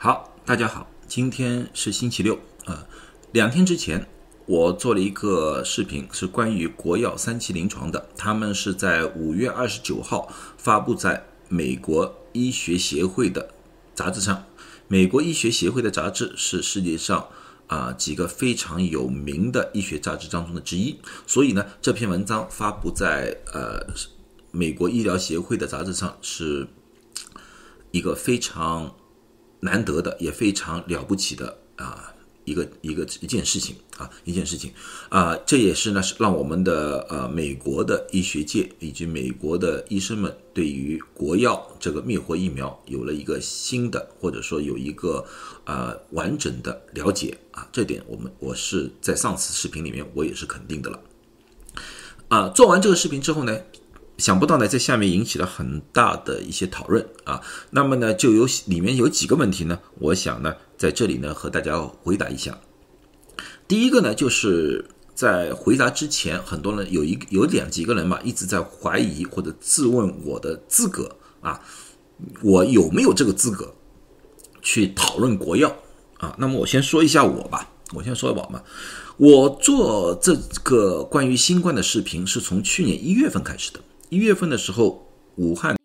好，大家好，今天是星期六啊。两天之前，我做了一个视频，是关于国药三期临床的。他们是在五月二十九号发布在美国医学协会的杂志上。美国医学协会的杂志是世界上啊几个非常有名的医学杂志当中的之一。所以呢，这篇文章发布在呃美国医疗协会的杂志上，是一个非常。难得的也非常了不起的啊，一个一个一件事情啊，一件事情啊，这也是呢，是让我们的呃美国的医学界以及美国的医生们对于国药这个灭活疫苗有了一个新的或者说有一个呃完整的了解啊，这点我们我是在上次视频里面我也是肯定的了啊。做完这个视频之后呢。想不到呢，在下面引起了很大的一些讨论啊。那么呢，就有里面有几个问题呢，我想呢，在这里呢和大家回答一下。第一个呢，就是在回答之前，很多人有一有两几个人嘛，一直在怀疑或者质问我的资格啊，我有没有这个资格去讨论国药啊？那么我先说一下我吧，我先说我吧。我做这个关于新冠的视频是从去年一月份开始的。一月份的时候，武汉